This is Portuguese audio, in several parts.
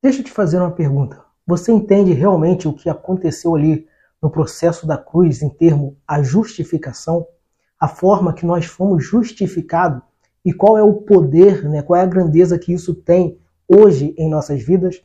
Deixa eu te fazer uma pergunta. Você entende realmente o que aconteceu ali no processo da cruz em termo a justificação? A forma que nós fomos justificados e qual é o poder, né, qual é a grandeza que isso tem hoje em nossas vidas?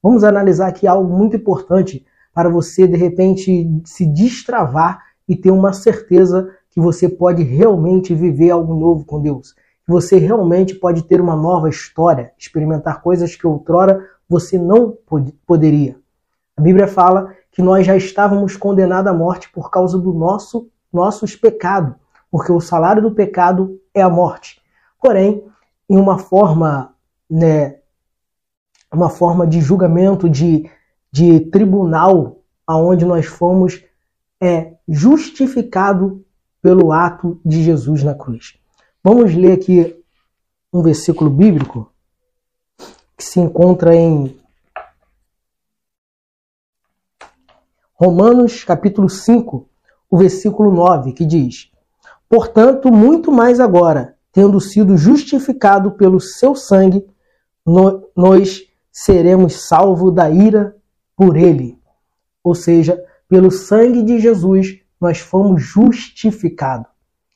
Vamos analisar aqui algo muito importante para você de repente se destravar e ter uma certeza que você pode realmente viver algo novo com Deus. Que você realmente pode ter uma nova história, experimentar coisas que outrora você não pod poderia. A Bíblia fala que nós já estávamos condenados à morte por causa do nosso nossos pecados, porque o salário do pecado é a morte. Porém, em uma forma, né, uma forma de julgamento, de, de tribunal, aonde nós fomos é justificado pelo ato de Jesus na cruz. Vamos ler aqui um versículo bíblico que se encontra em Romanos capítulo 5, o versículo 9, que diz: Portanto, muito mais agora, tendo sido justificado pelo seu sangue, nós seremos salvos da ira por ele. Ou seja, pelo sangue de Jesus, nós fomos justificados.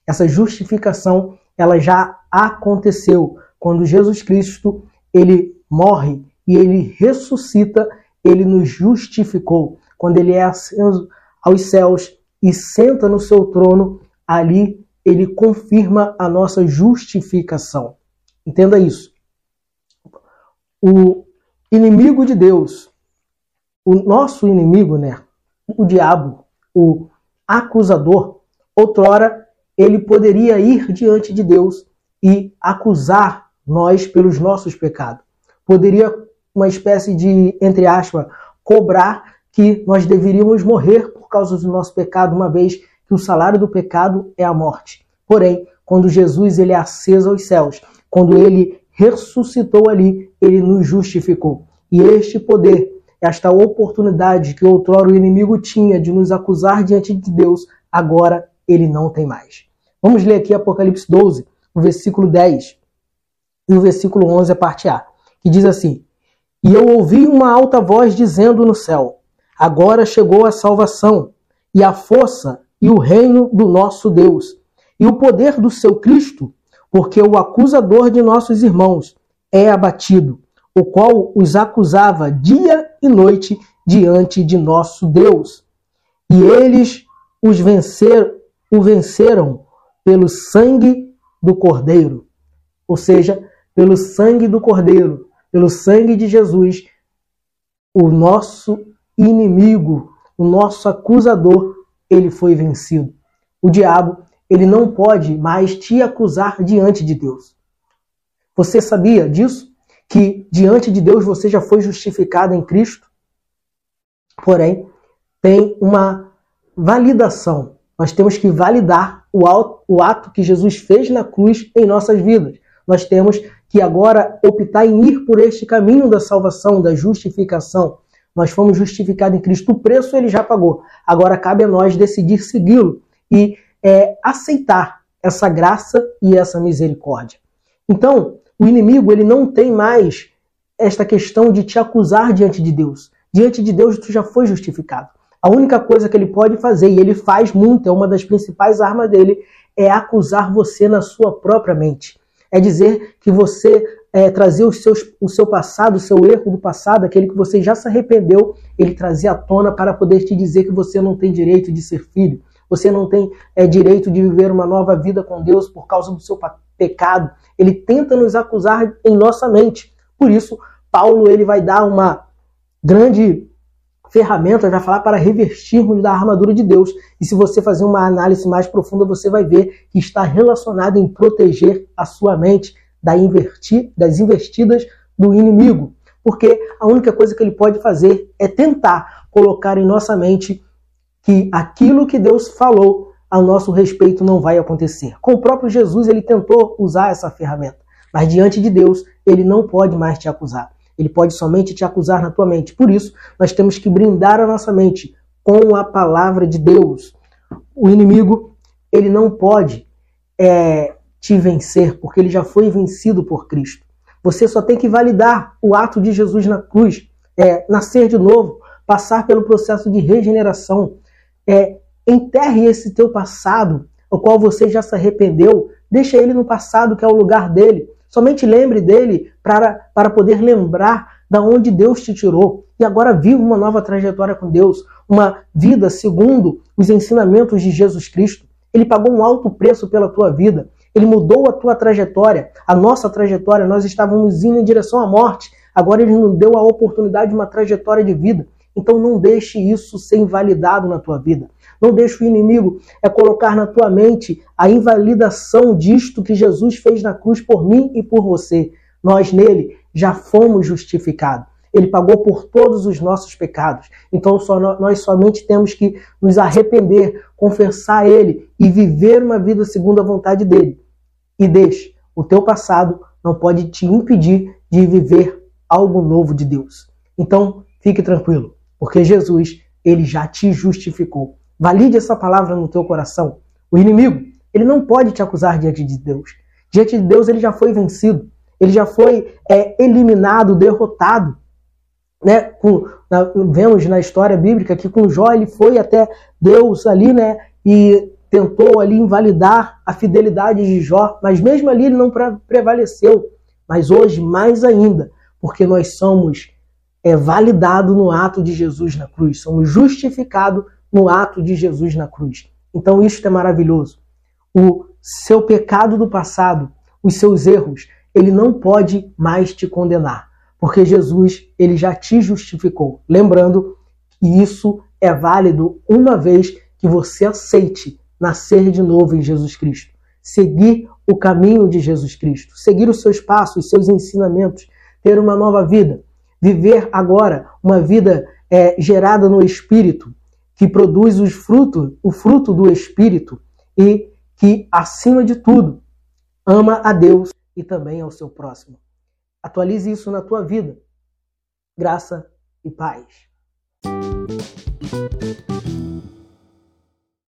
Essa justificação, ela já aconteceu quando Jesus Cristo, ele morre e ele ressuscita, ele nos justificou. Quando ele é aos céus e senta no seu trono, ali ele confirma a nossa justificação. Entenda isso. O inimigo de Deus, o nosso inimigo, né? O diabo, o acusador. Outrora, ele poderia ir diante de Deus e acusar nós pelos nossos pecados. Poderia, uma espécie de, entre aspas, cobrar que nós deveríamos morrer por causa do nosso pecado, uma vez que o salário do pecado é a morte. Porém, quando Jesus ele é aceso aos céus, quando ele ressuscitou ali, ele nos justificou. E este poder esta oportunidade que outrora o inimigo tinha de nos acusar diante de Deus, agora ele não tem mais. Vamos ler aqui Apocalipse 12, o versículo 10 e o versículo 11, a parte A, que diz assim: E eu ouvi uma alta voz dizendo no céu: Agora chegou a salvação, e a força e o reino do nosso Deus, e o poder do seu Cristo, porque o acusador de nossos irmãos é abatido o qual os acusava dia e noite diante de nosso Deus. E eles os vencer, o venceram pelo sangue do Cordeiro, ou seja, pelo sangue do Cordeiro, pelo sangue de Jesus, o nosso inimigo, o nosso acusador, ele foi vencido. O diabo, ele não pode mais te acusar diante de Deus. Você sabia disso? Que diante de Deus você já foi justificado em Cristo. Porém, tem uma validação. Nós temos que validar o ato que Jesus fez na cruz em nossas vidas. Nós temos que agora optar em ir por este caminho da salvação, da justificação. Nós fomos justificados em Cristo. O preço ele já pagou. Agora cabe a nós decidir segui-lo e é, aceitar essa graça e essa misericórdia. Então, o inimigo ele não tem mais esta questão de te acusar diante de Deus. Diante de Deus tu já foi justificado. A única coisa que ele pode fazer, e ele faz muito, é uma das principais armas dele, é acusar você na sua própria mente. É dizer que você é, trazer os seus, o seu passado, o seu erro do passado, aquele que você já se arrependeu, ele trazer à tona para poder te dizer que você não tem direito de ser filho, você não tem é, direito de viver uma nova vida com Deus por causa do seu pecado. Ele tenta nos acusar em nossa mente. Por isso, Paulo ele vai dar uma grande ferramenta, vai falar para revestirmos da armadura de Deus. E se você fazer uma análise mais profunda, você vai ver que está relacionado em proteger a sua mente da invertir, das investidas do inimigo. Porque a única coisa que ele pode fazer é tentar colocar em nossa mente que aquilo que Deus falou a nosso respeito não vai acontecer. Com o próprio Jesus, ele tentou usar essa ferramenta, mas diante de Deus, ele não pode mais te acusar. Ele pode somente te acusar na tua mente. Por isso, nós temos que brindar a nossa mente com a palavra de Deus. O inimigo, ele não pode é, te vencer, porque ele já foi vencido por Cristo. Você só tem que validar o ato de Jesus na cruz, é, nascer de novo, passar pelo processo de regeneração. É, enterre esse teu passado, o qual você já se arrependeu, deixa ele no passado, que é o lugar dele. Somente lembre dele para, para poder lembrar da onde Deus te tirou. E agora viva uma nova trajetória com Deus, uma vida segundo os ensinamentos de Jesus Cristo. Ele pagou um alto preço pela tua vida. Ele mudou a tua trajetória, a nossa trajetória. Nós estávamos indo em direção à morte. Agora ele nos deu a oportunidade de uma trajetória de vida. Então não deixe isso ser invalidado na tua vida. Não deixe o inimigo é colocar na tua mente a invalidação disto que Jesus fez na cruz por mim e por você. Nós nele já fomos justificados. Ele pagou por todos os nossos pecados. Então só nós somente temos que nos arrepender, confessar a Ele e viver uma vida segundo a vontade dele. E deixe, o teu passado não pode te impedir de viver algo novo de Deus. Então fique tranquilo, porque Jesus ele já te justificou. Valide essa palavra no teu coração. O inimigo, ele não pode te acusar diante de Deus. Diante de Deus, ele já foi vencido. Ele já foi é, eliminado, derrotado. Né? Com, na, vemos na história bíblica que com Jó ele foi até Deus ali, né? E tentou ali invalidar a fidelidade de Jó, mas mesmo ali ele não prevaleceu. Mas hoje, mais ainda, porque nós somos é, validados no ato de Jesus na cruz, somos justificados no ato de Jesus na cruz. Então isso é maravilhoso. O seu pecado do passado, os seus erros, ele não pode mais te condenar, porque Jesus ele já te justificou. Lembrando que isso é válido uma vez que você aceite nascer de novo em Jesus Cristo, seguir o caminho de Jesus Cristo, seguir os seus passos, os seus ensinamentos, ter uma nova vida, viver agora uma vida é, gerada no Espírito, que produz os frutos, o fruto do Espírito e que, acima de tudo, ama a Deus e também ao seu próximo. Atualize isso na tua vida. Graça e paz.